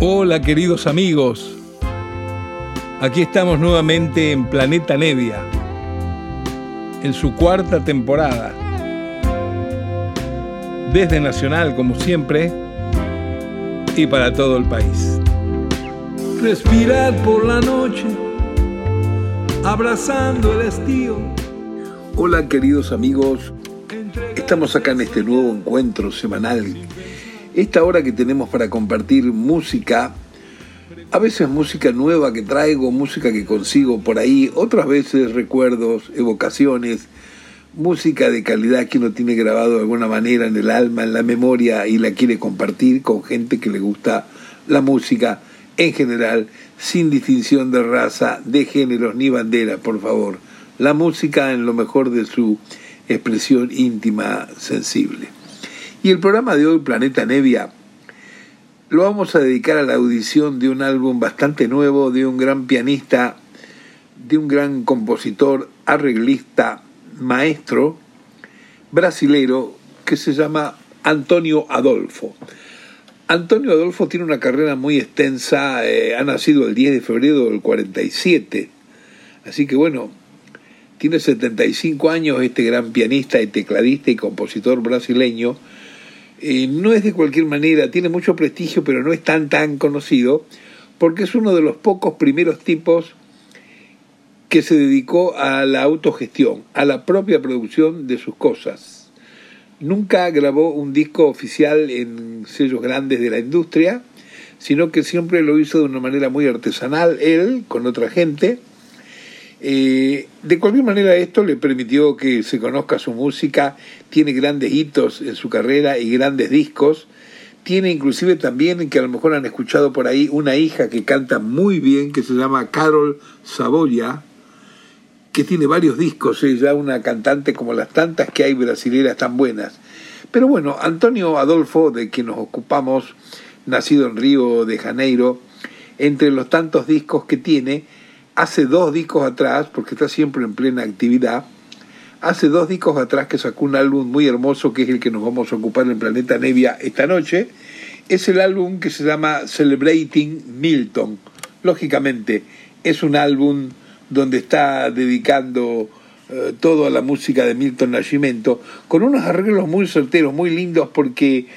Hola queridos amigos, aquí estamos nuevamente en Planeta Nevia, en su cuarta temporada. Desde Nacional, como siempre, y para todo el país. Respirar por la noche, abrazando el estío. Hola queridos amigos, estamos acá en este nuevo encuentro semanal esta hora que tenemos para compartir música, a veces música nueva que traigo, música que consigo por ahí, otras veces recuerdos, evocaciones, música de calidad que uno tiene grabado de alguna manera en el alma, en la memoria y la quiere compartir con gente que le gusta la música en general, sin distinción de raza, de géneros ni bandera, por favor. La música en lo mejor de su expresión íntima, sensible. Y el programa de hoy, Planeta Nevia, lo vamos a dedicar a la audición de un álbum bastante nuevo de un gran pianista, de un gran compositor, arreglista, maestro, brasilero, que se llama Antonio Adolfo. Antonio Adolfo tiene una carrera muy extensa, eh, ha nacido el 10 de febrero del 47, así que bueno, tiene 75 años este gran pianista y tecladista y compositor brasileño, eh, no es de cualquier manera, tiene mucho prestigio, pero no es tan tan conocido, porque es uno de los pocos primeros tipos que se dedicó a la autogestión, a la propia producción de sus cosas. Nunca grabó un disco oficial en sellos grandes de la industria, sino que siempre lo hizo de una manera muy artesanal, él, con otra gente, eh, de cualquier manera esto le permitió que se conozca su música, tiene grandes hitos en su carrera y grandes discos, tiene inclusive también, que a lo mejor han escuchado por ahí, una hija que canta muy bien, que se llama Carol Saboya, que tiene varios discos, ella una cantante como las tantas que hay brasileras tan buenas. Pero bueno, Antonio Adolfo, de quien nos ocupamos, nacido en Río de Janeiro, entre los tantos discos que tiene, hace dos discos atrás, porque está siempre en plena actividad, hace dos discos atrás que sacó un álbum muy hermoso que es el que nos vamos a ocupar en planeta Nevia esta noche. Es el álbum que se llama Celebrating Milton. Lógicamente, es un álbum donde está dedicando eh, todo a la música de Milton Nascimento, con unos arreglos muy solteros, muy lindos, porque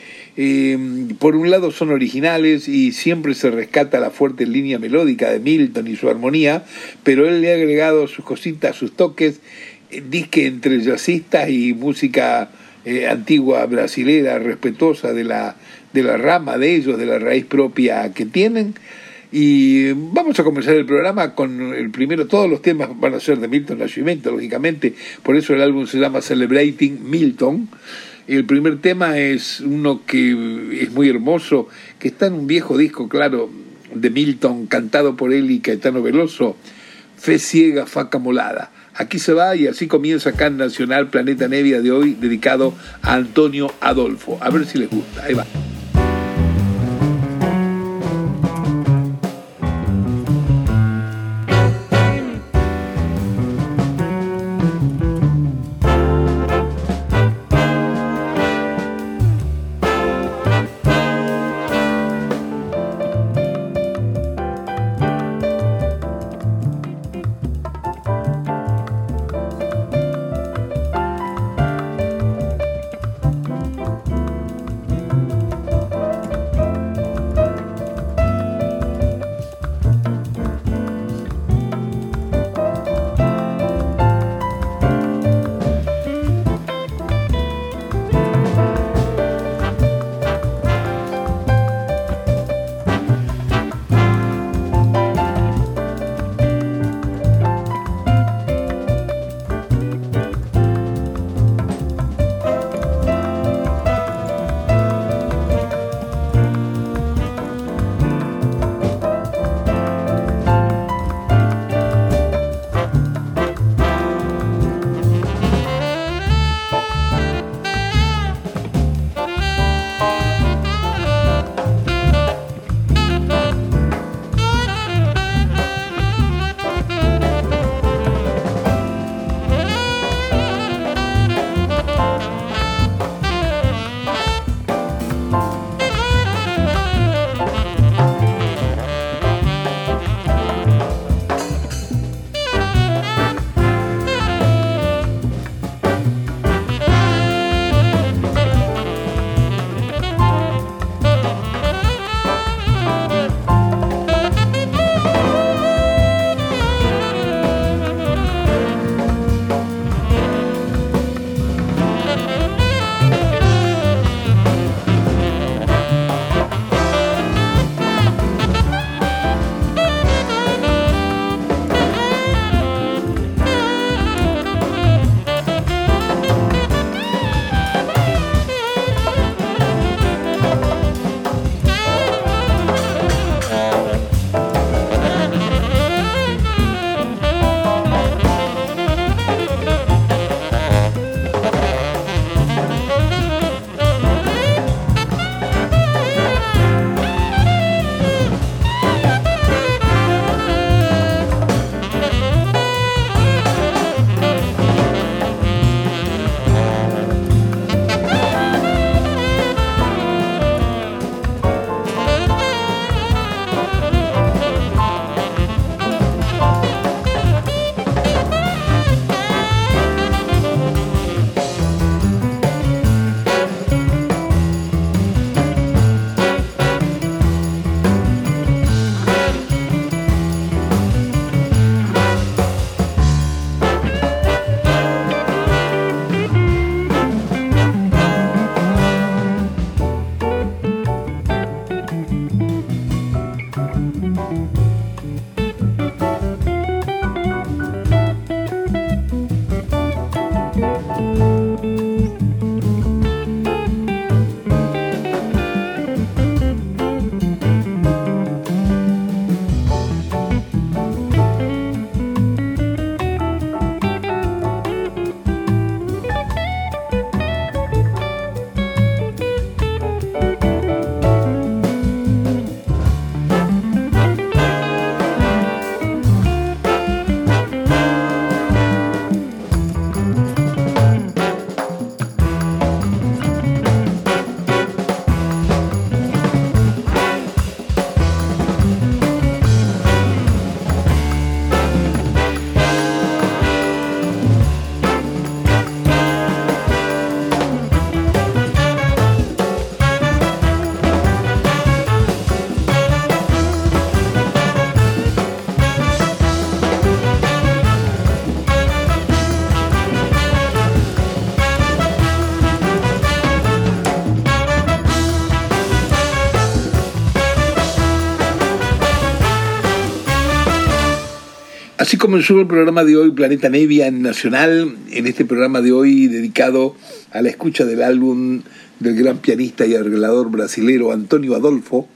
eh, por un lado son originales y siempre se rescata la fuerte línea melódica de Milton y su armonía, pero él le ha agregado sus cositas, sus toques, eh, disque entre jazzistas y música eh, antigua brasilera, respetuosa de la, de la rama de ellos, de la raíz propia que tienen. Y vamos a comenzar el programa con el primero, todos los temas van a ser de Milton Nascimento, lógicamente, por eso el álbum se llama Celebrating Milton. El primer tema es uno que es muy hermoso, que está en un viejo disco, claro, de Milton, cantado por él y Caetano Veloso, Fe ciega, faca molada. Aquí se va y así comienza acá en Nacional Planeta Nevia de hoy, dedicado a Antonio Adolfo. A ver si les gusta. Ahí va. Comenzó el programa de hoy Planeta Nevia Nacional, en este programa de hoy dedicado a la escucha del álbum del gran pianista y arreglador brasilero Antonio Adolfo,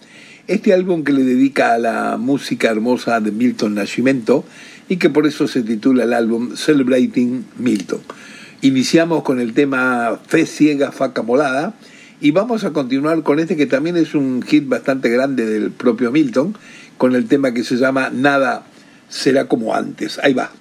este álbum que le dedica a la música hermosa de Milton Nascimento y que por eso se titula el álbum Celebrating Milton. Iniciamos con el tema Fe Ciega, Faca Molada y vamos a continuar con este que también es un hit bastante grande del propio Milton, con el tema que se llama Nada será como antes. Ahí va.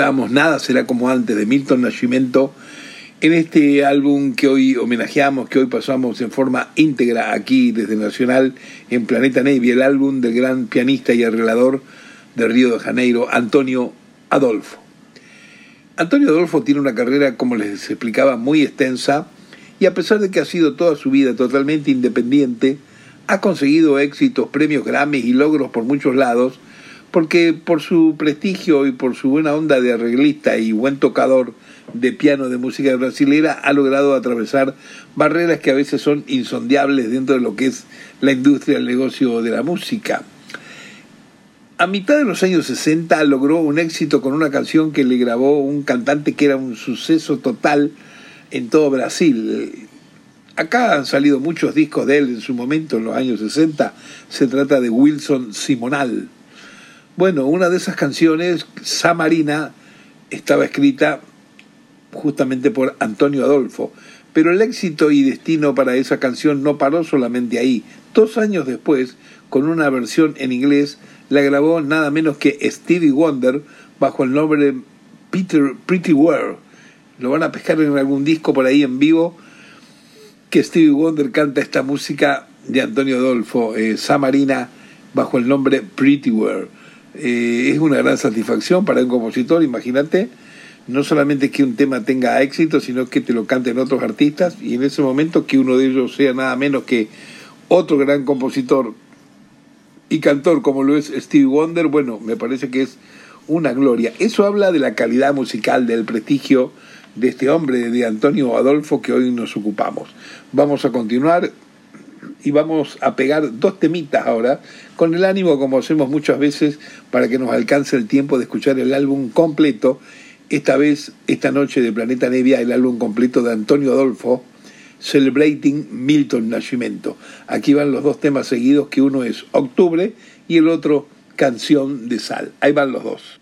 Nada será como antes de Milton Nascimento en este álbum que hoy homenajeamos, que hoy pasamos en forma íntegra aquí desde Nacional en Planeta Navy, el álbum del gran pianista y arreglador de Río de Janeiro, Antonio Adolfo. Antonio Adolfo tiene una carrera, como les explicaba, muy extensa y a pesar de que ha sido toda su vida totalmente independiente, ha conseguido éxitos, premios Grammy y logros por muchos lados, porque por su prestigio y por su buena onda de arreglista y buen tocador de piano de música brasilera ha logrado atravesar barreras que a veces son insondiables dentro de lo que es la industria del negocio de la música. A mitad de los años 60 logró un éxito con una canción que le grabó un cantante que era un suceso total en todo Brasil. Acá han salido muchos discos de él en su momento, en los años 60. Se trata de Wilson Simonal. Bueno, una de esas canciones, Samarina, estaba escrita justamente por Antonio Adolfo. Pero el éxito y destino para esa canción no paró solamente ahí. Dos años después, con una versión en inglés, la grabó nada menos que Stevie Wonder bajo el nombre Peter Pretty Well. Lo van a pescar en algún disco por ahí en vivo que Stevie Wonder canta esta música de Antonio Adolfo, eh, Samarina, bajo el nombre Pretty Well. Eh, es una gran satisfacción para un compositor, imagínate, no solamente que un tema tenga éxito, sino que te lo canten otros artistas y en ese momento que uno de ellos sea nada menos que otro gran compositor y cantor como lo es Steve Wonder, bueno, me parece que es una gloria. Eso habla de la calidad musical, del prestigio de este hombre, de Antonio Adolfo, que hoy nos ocupamos. Vamos a continuar y vamos a pegar dos temitas ahora, con el ánimo, como hacemos muchas veces, para que nos alcance el tiempo de escuchar el álbum completo. Esta vez, esta noche de Planeta Nevia, el álbum completo de Antonio Adolfo, Celebrating Milton Nascimento. Aquí van los dos temas seguidos, que uno es Octubre y el otro Canción de Sal. Ahí van los dos.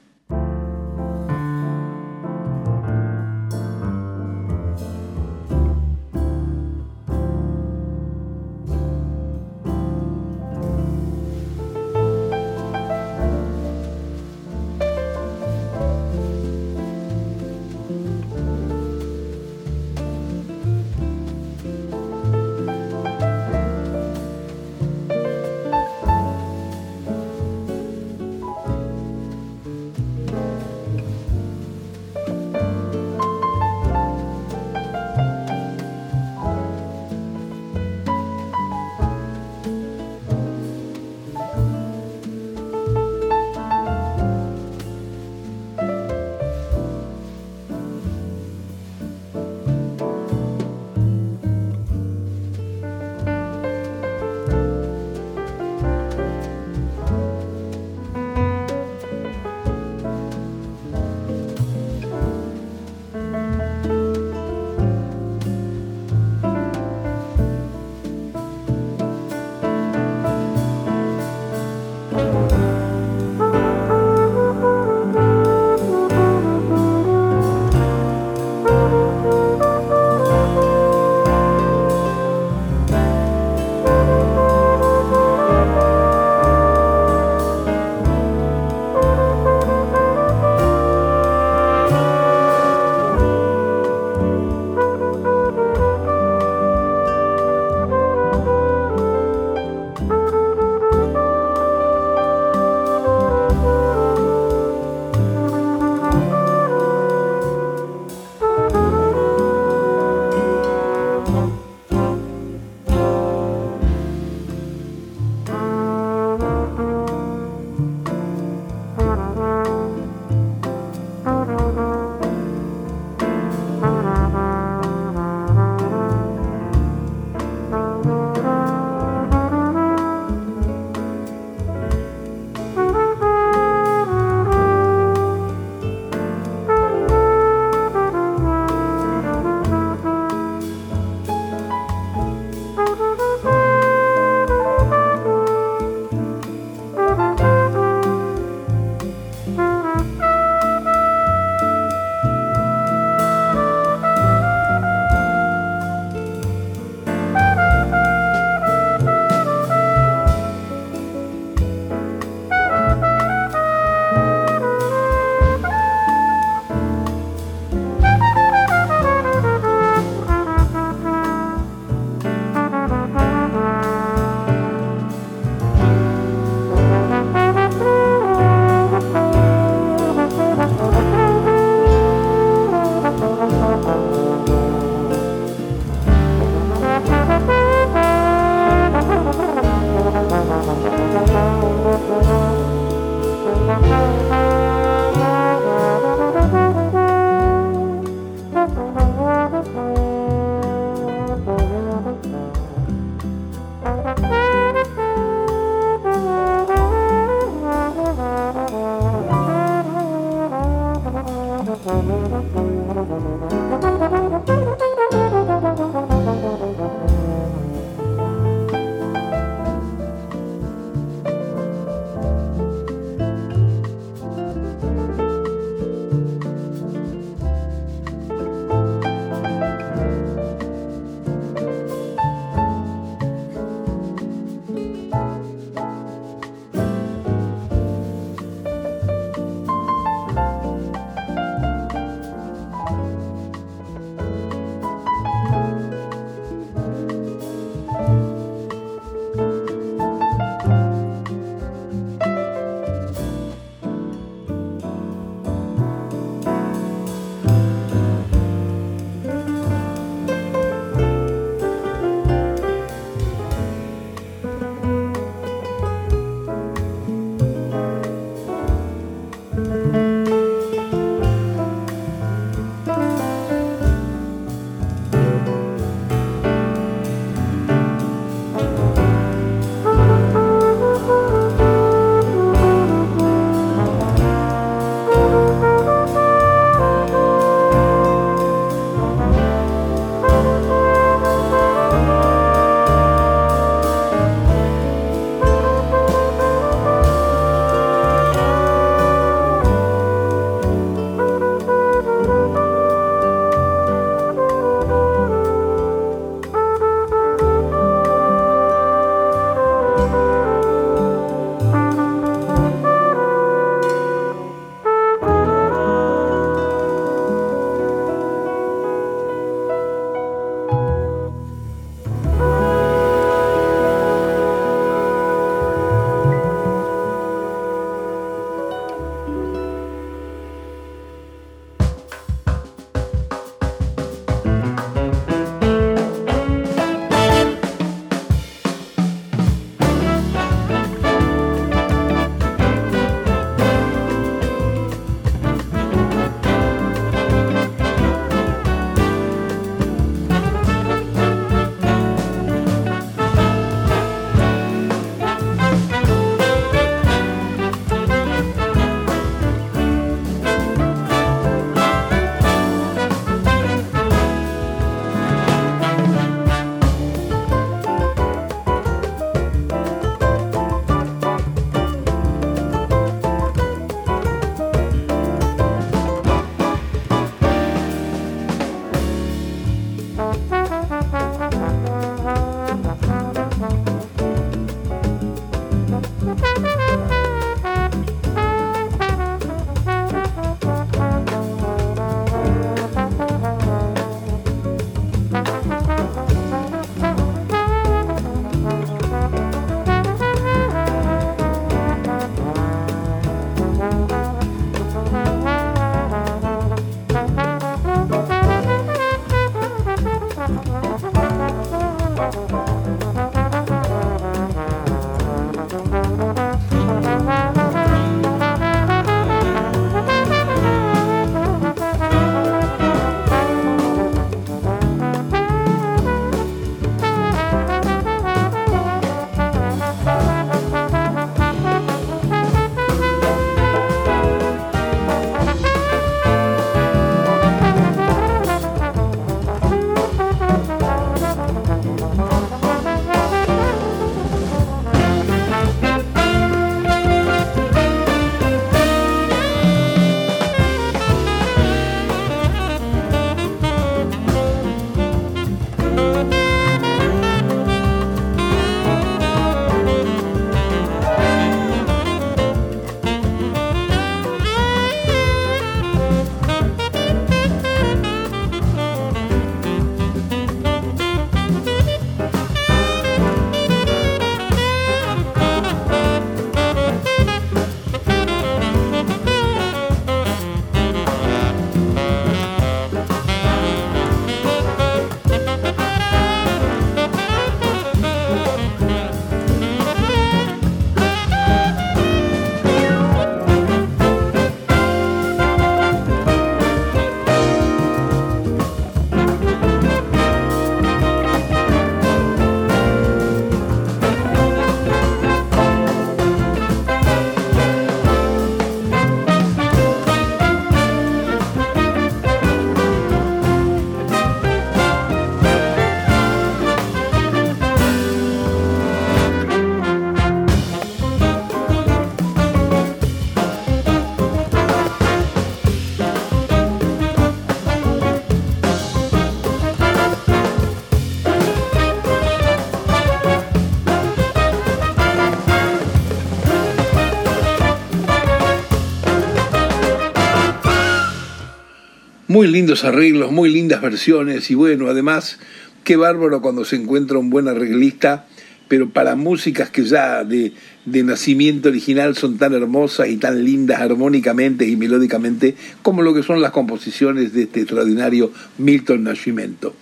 Muy lindos arreglos, muy lindas versiones y bueno, además, qué bárbaro cuando se encuentra un buen arreglista, pero para músicas que ya de, de nacimiento original son tan hermosas y tan lindas armónicamente y melódicamente como lo que son las composiciones de este extraordinario Milton Nascimento.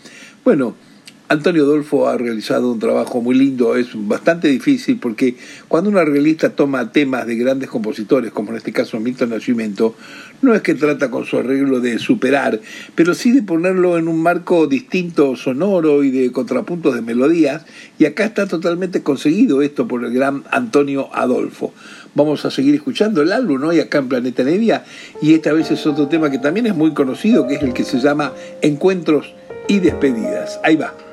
Bueno, Antonio Adolfo ha realizado un trabajo muy lindo, es bastante difícil porque cuando un arreglista toma temas de grandes compositores, como en este caso Milton Nascimento, no es que trata con su arreglo de superar, pero sí de ponerlo en un marco distinto, sonoro y de contrapuntos de melodías, y acá está totalmente conseguido esto por el gran Antonio Adolfo. Vamos a seguir escuchando el álbum hoy acá en Planeta Nevia, y esta vez es otro tema que también es muy conocido, que es el que se llama Encuentros y Despedidas. Ahí va.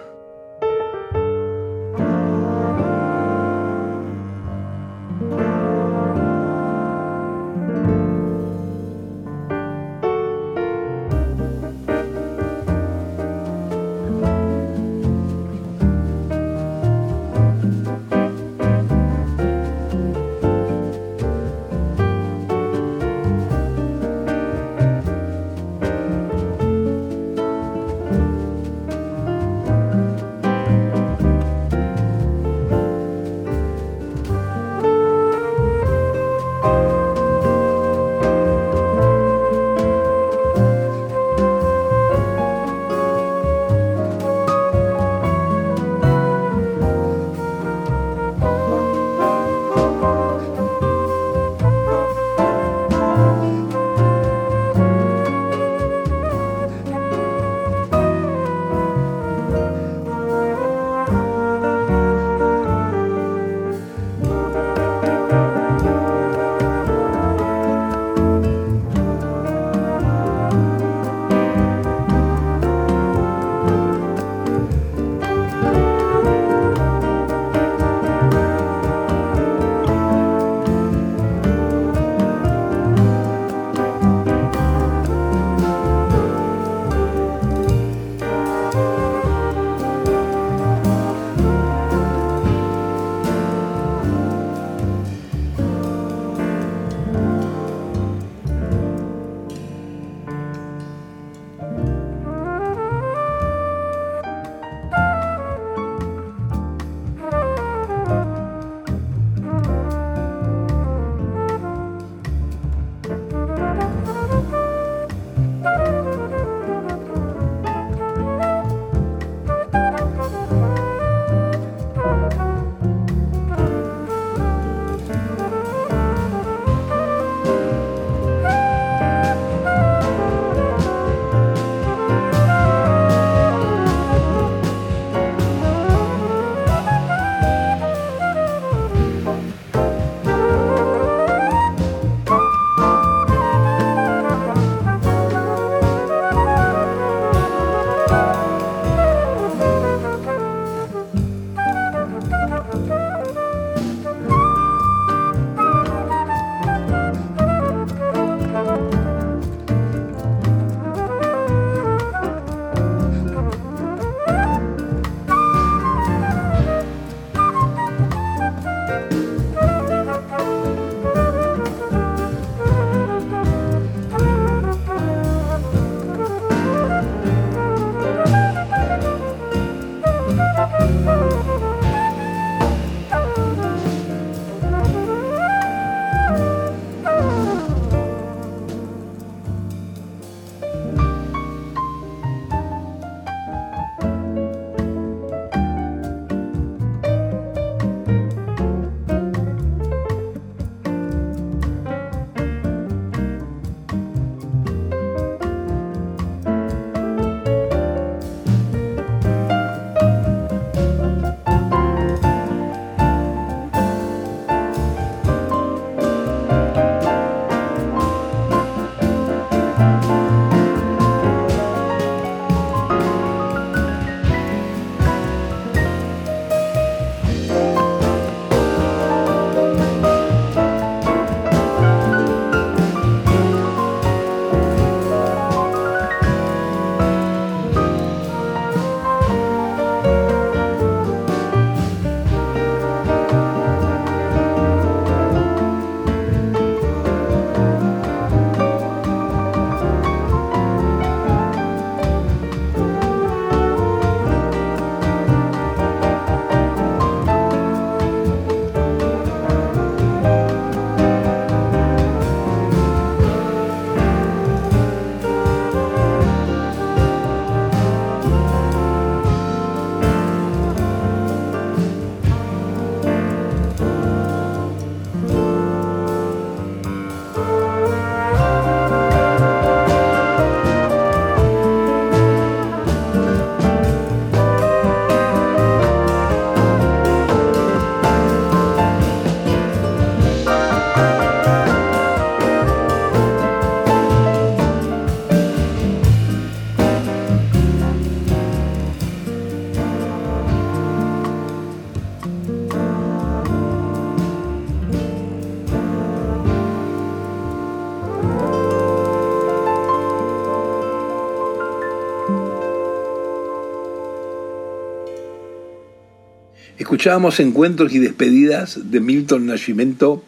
Escuchábamos encuentros y despedidas de Milton Nascimento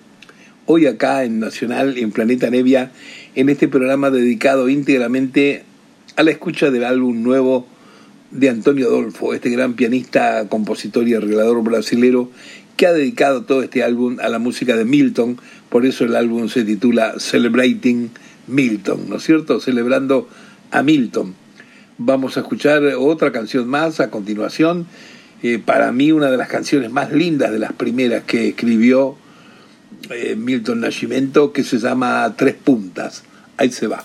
hoy acá en Nacional, en Planeta Nevia, en este programa dedicado íntegramente a la escucha del álbum nuevo de Antonio Adolfo, este gran pianista, compositor y arreglador brasilero que ha dedicado todo este álbum a la música de Milton, por eso el álbum se titula Celebrating Milton, ¿no es cierto? Celebrando a Milton. Vamos a escuchar otra canción más a continuación, para mí una de las canciones más lindas de las primeras que escribió eh, Milton Nascimento, que se llama Tres Puntas. Ahí se va.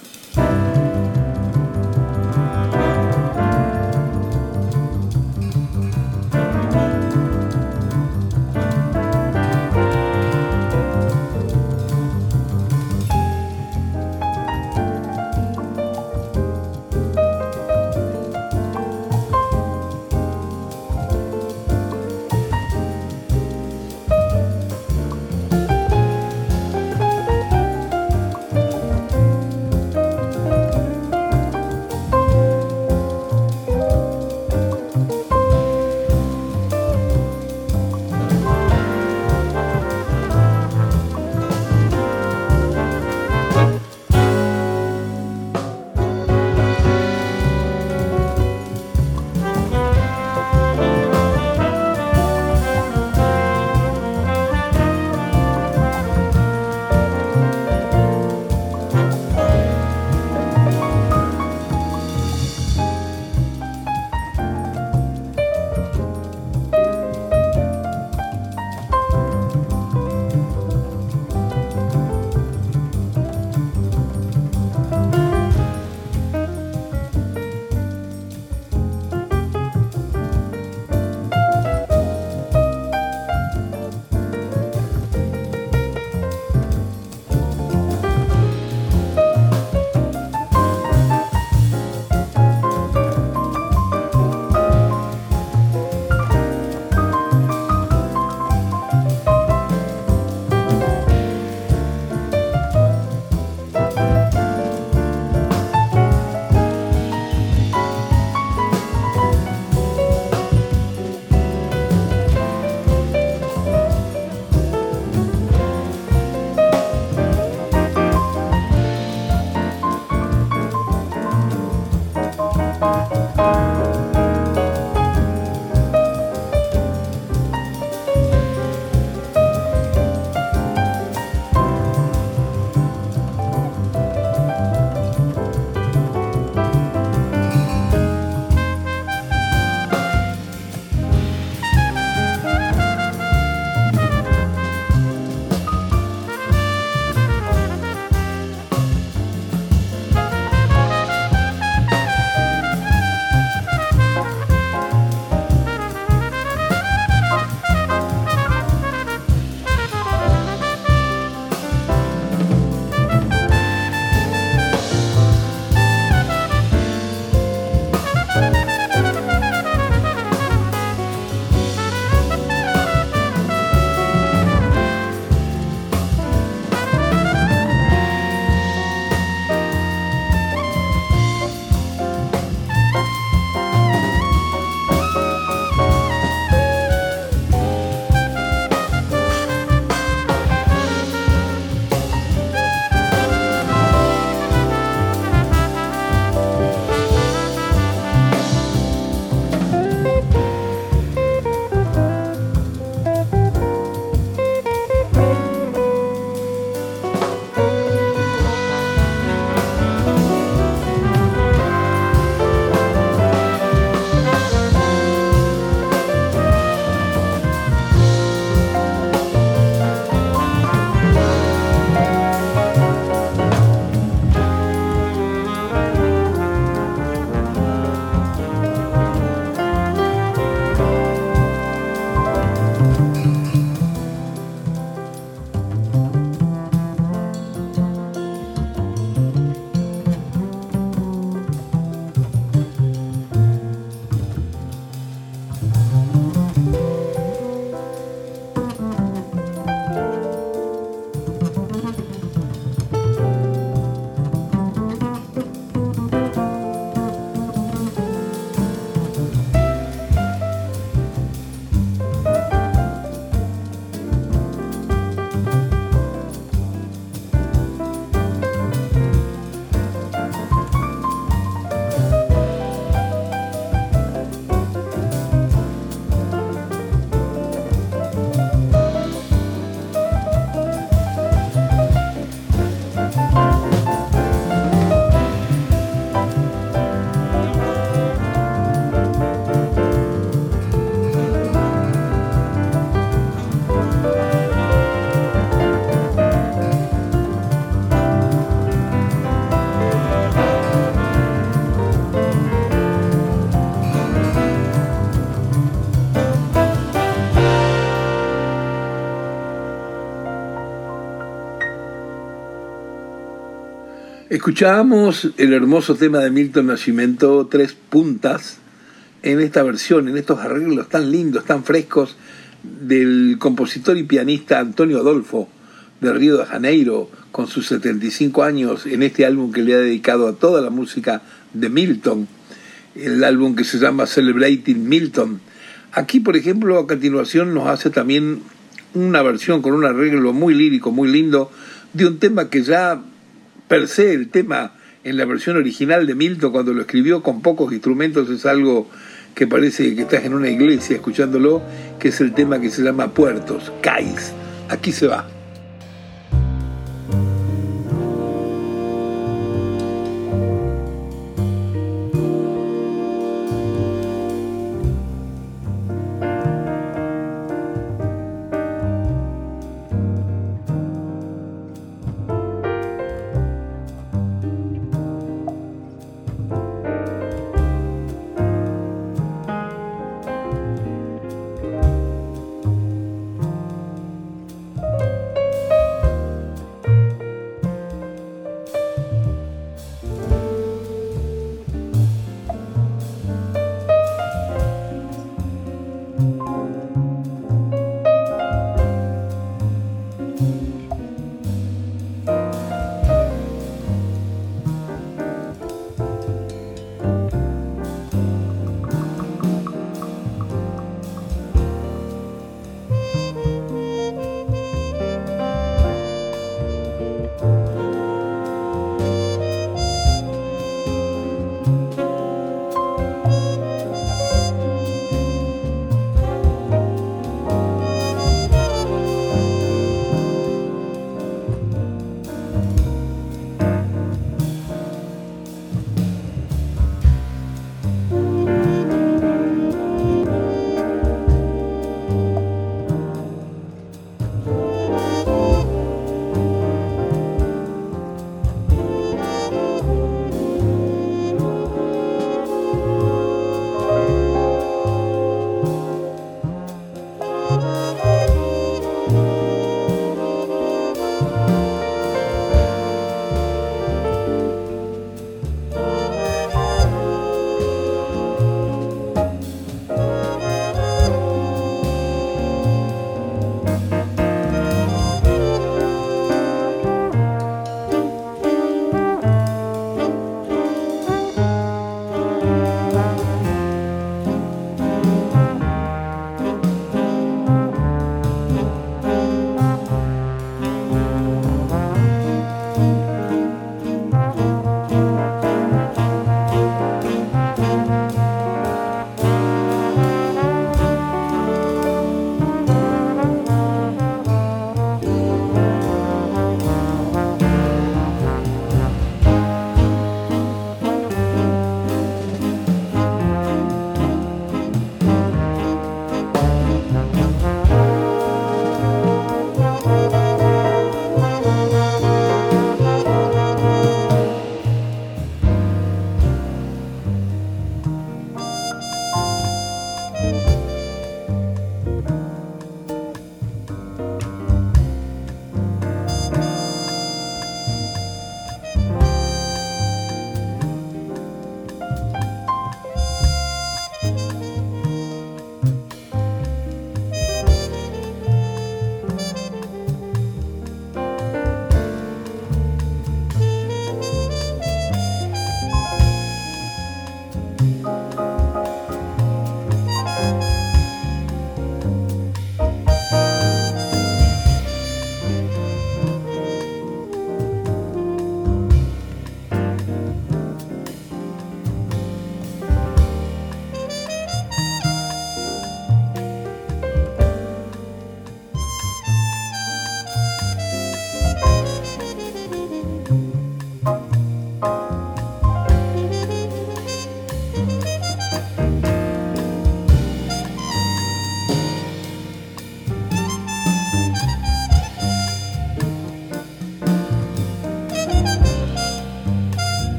Escuchábamos el hermoso tema de Milton Nascimento, Tres Puntas, en esta versión, en estos arreglos tan lindos, tan frescos, del compositor y pianista Antonio Adolfo de Río de Janeiro, con sus 75 años, en este álbum que le ha dedicado a toda la música de Milton, el álbum que se llama Celebrating Milton. Aquí, por ejemplo, a continuación nos hace también una versión con un arreglo muy lírico, muy lindo, de un tema que ya per se el tema en la versión original de Milton cuando lo escribió con pocos instrumentos es algo que parece que estás en una iglesia escuchándolo, que es el tema que se llama Puertos, Cais. Aquí se va.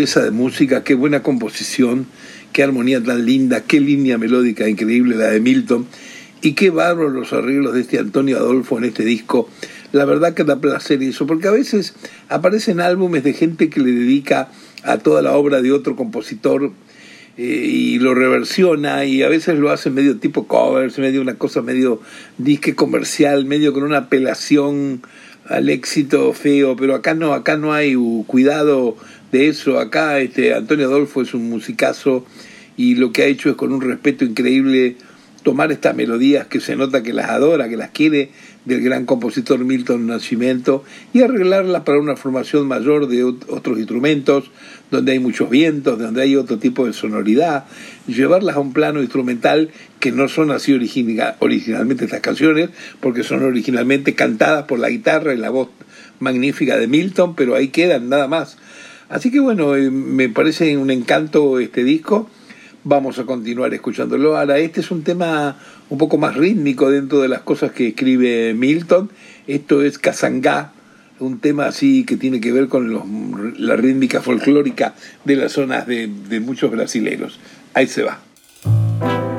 Belleza de música, qué buena composición, qué armonía tan linda, qué línea melódica increíble la de Milton y qué bárbaros los arreglos de este Antonio Adolfo en este disco. La verdad que da placer eso, porque a veces aparecen álbumes de gente que le dedica a toda la obra de otro compositor eh, y lo reversiona y a veces lo hace medio tipo covers, medio una cosa medio disque comercial, medio con una apelación al éxito feo, pero acá no, acá no hay cuidado de eso, acá este Antonio Adolfo es un musicazo y lo que ha hecho es con un respeto increíble tomar estas melodías que se nota que las adora, que las quiere del gran compositor Milton Nascimento y arreglarlas para una formación mayor de otros instrumentos, donde hay muchos vientos, donde hay otro tipo de sonoridad, llevarlas a un plano instrumental que no son así originalmente estas canciones, porque son originalmente cantadas por la guitarra y la voz magnífica de Milton, pero ahí quedan nada más. Así que bueno, eh, me parece un encanto este disco vamos a continuar escuchándolo. Ahora, este es un tema un poco más rítmico dentro de las cosas que escribe Milton. Esto es Kazangá, un tema así que tiene que ver con la rítmica folclórica de las zonas de, muchos brasileros. Ahí se va.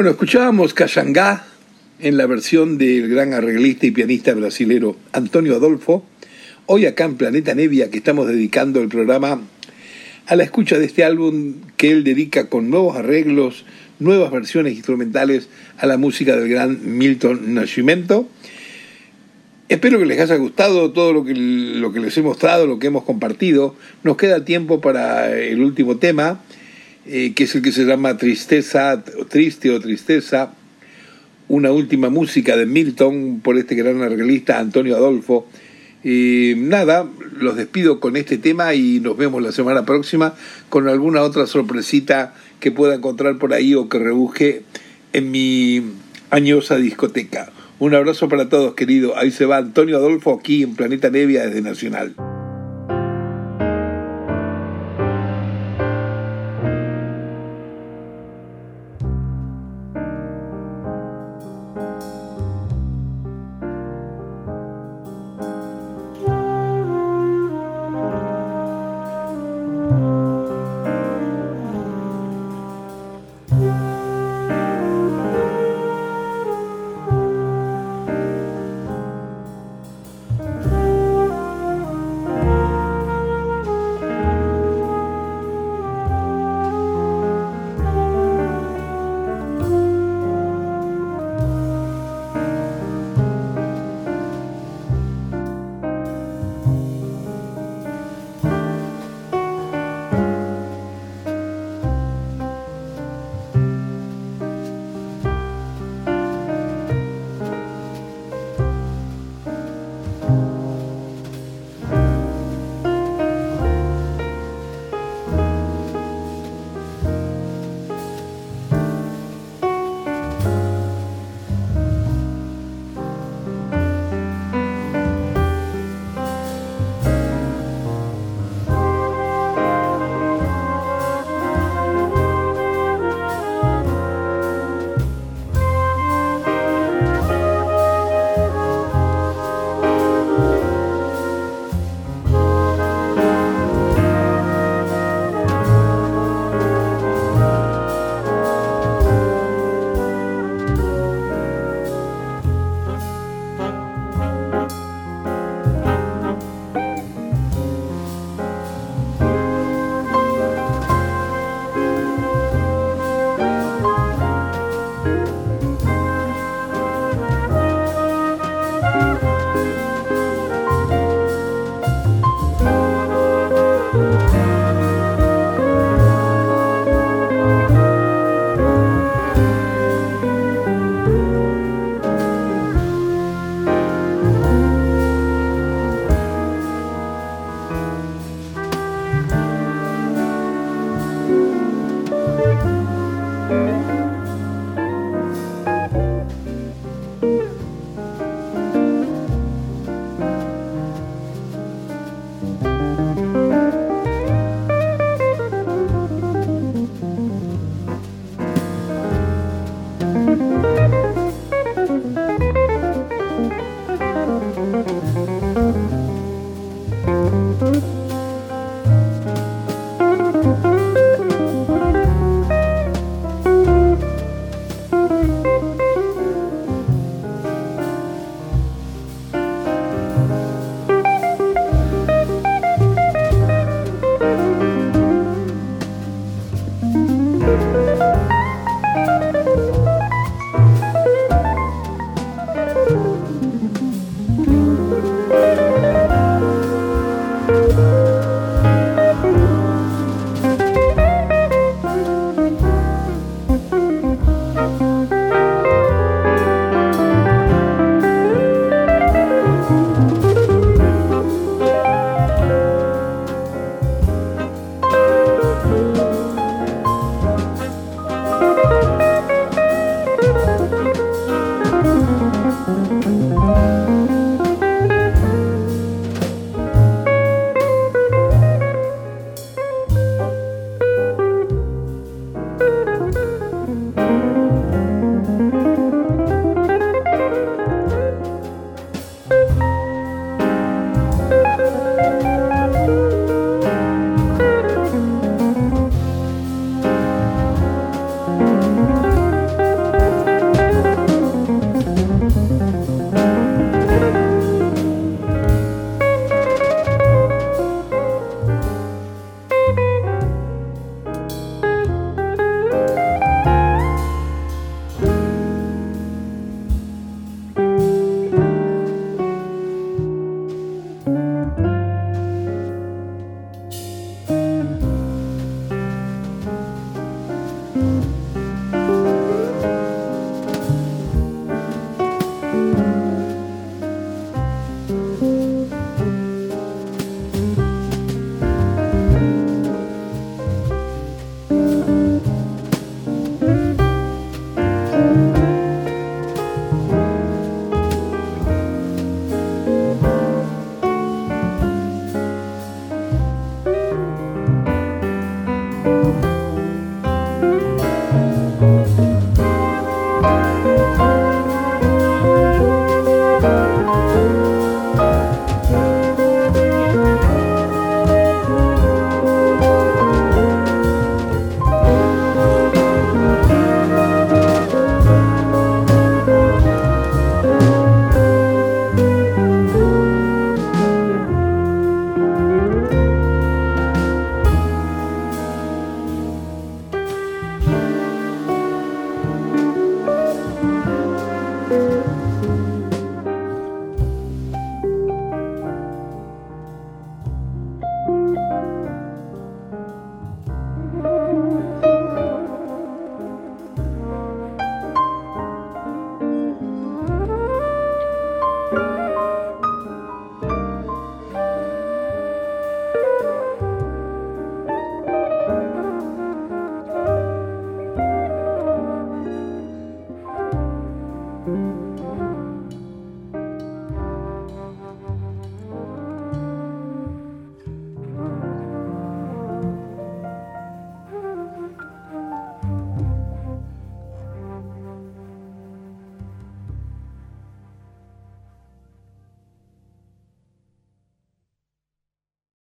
Bueno, escuchábamos Cayangá en la versión del gran arreglista y pianista brasilero Antonio Adolfo, hoy acá en Planeta Nevia que estamos dedicando el programa a la escucha de este álbum que él dedica con nuevos arreglos, nuevas versiones instrumentales a la música del gran Milton Nascimento. Espero que les haya gustado todo lo que, lo que les he mostrado, lo que hemos compartido. Nos queda tiempo para el último tema, eh, que es el que se llama Tristeza, Triste o Tristeza, una última música de Milton por este gran arreglista Antonio Adolfo. Y nada, los despido con este tema y nos vemos la semana próxima con alguna otra sorpresita que pueda encontrar por ahí o que rebusque en mi añosa discoteca. Un abrazo para todos, querido. Ahí se va Antonio Adolfo aquí en Planeta Nevia desde Nacional.